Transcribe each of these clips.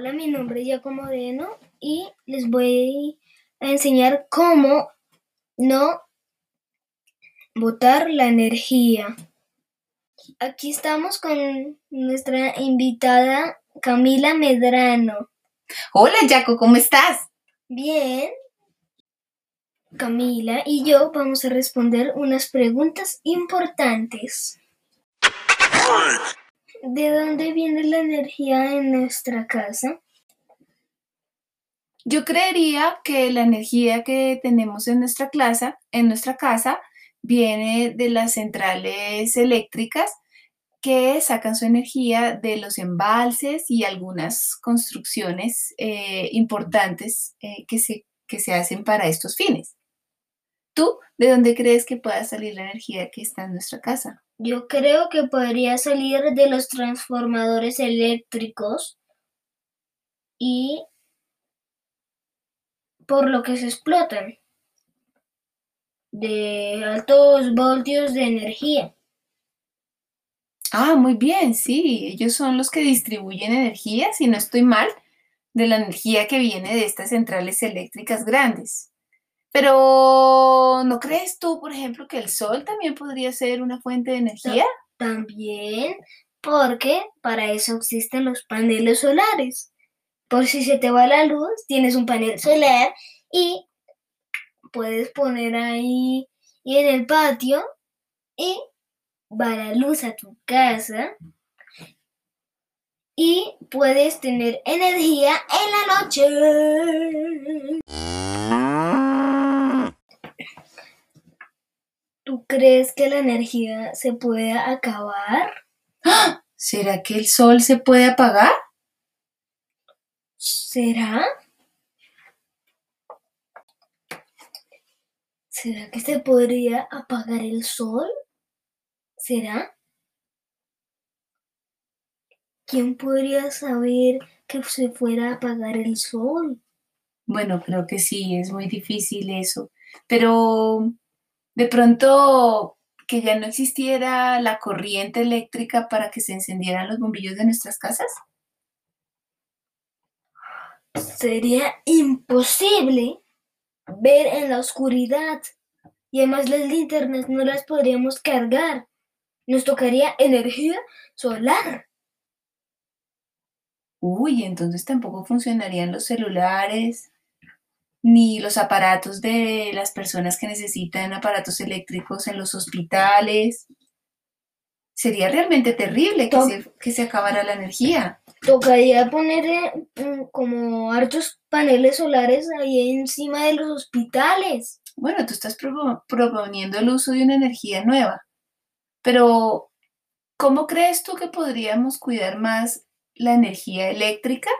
nombre es Giacomo Moreno y les voy a enseñar cómo no botar la energía. Aquí estamos con nuestra invitada Camila Medrano. Hola, Jaco, ¿cómo estás? Bien. Camila y yo vamos a responder unas preguntas importantes. ¿De dónde viene la energía en nuestra casa? Yo creería que la energía que tenemos en nuestra casa, en nuestra casa viene de las centrales eléctricas que sacan su energía de los embalses y algunas construcciones eh, importantes eh, que, se, que se hacen para estos fines. ¿Tú de dónde crees que pueda salir la energía que está en nuestra casa? Yo creo que podría salir de los transformadores eléctricos y por lo que se explotan de altos voltios de energía. Ah, muy bien, sí, ellos son los que distribuyen energía, si no estoy mal, de la energía que viene de estas centrales eléctricas grandes. Pero, ¿no crees tú, por ejemplo, que el sol también podría ser una fuente de energía? También, porque para eso existen los paneles solares. Por si se te va la luz, tienes un panel solar y puedes poner ahí en el patio y va la luz a tu casa y puedes tener energía en la noche. ¿Tú crees que la energía se puede acabar? ¿Será que el sol se puede apagar? ¿Será? ¿Será que se podría apagar el sol? ¿Será? ¿Quién podría saber que se fuera a apagar el sol? Bueno, creo que sí, es muy difícil eso. Pero de pronto que ya no existiera la corriente eléctrica para que se encendieran los bombillos de nuestras casas. Sería imposible ver en la oscuridad y además las linternas no las podríamos cargar. Nos tocaría energía solar. Uy, entonces tampoco funcionarían los celulares, ni los aparatos de las personas que necesitan aparatos eléctricos en los hospitales. Sería realmente terrible que, se, que se, acabara la energía. Tocaría poner eh, mm, como hartos paneles solares ahí encima de los hospitales. Bueno, tú estás proponiendo el uso de una energía nueva, pero ¿cómo crees tú que podríamos cuidar más la energía eléctrica?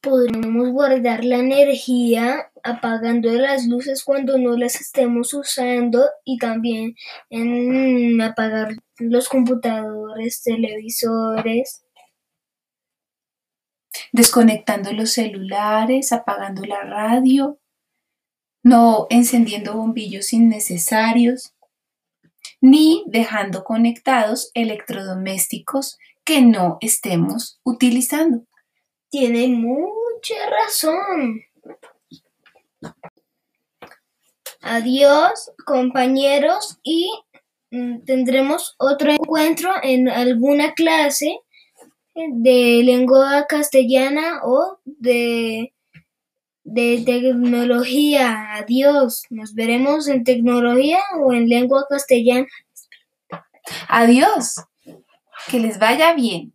Podríamos guardar la energía apagando las luces cuando no las estemos usando y también en apagar los computadores, televisores. Desconectando los celulares, apagando la radio, no encendiendo bombillos innecesarios, ni dejando conectados electrodomésticos que no estemos utilizando. Tiene mucha razón. Adiós, compañeros, y mm, tendremos otro encuentro en alguna clase de lengua castellana o de, de tecnología. Adiós. Nos veremos en tecnología o en lengua castellana. Adiós. Que les vaya bien.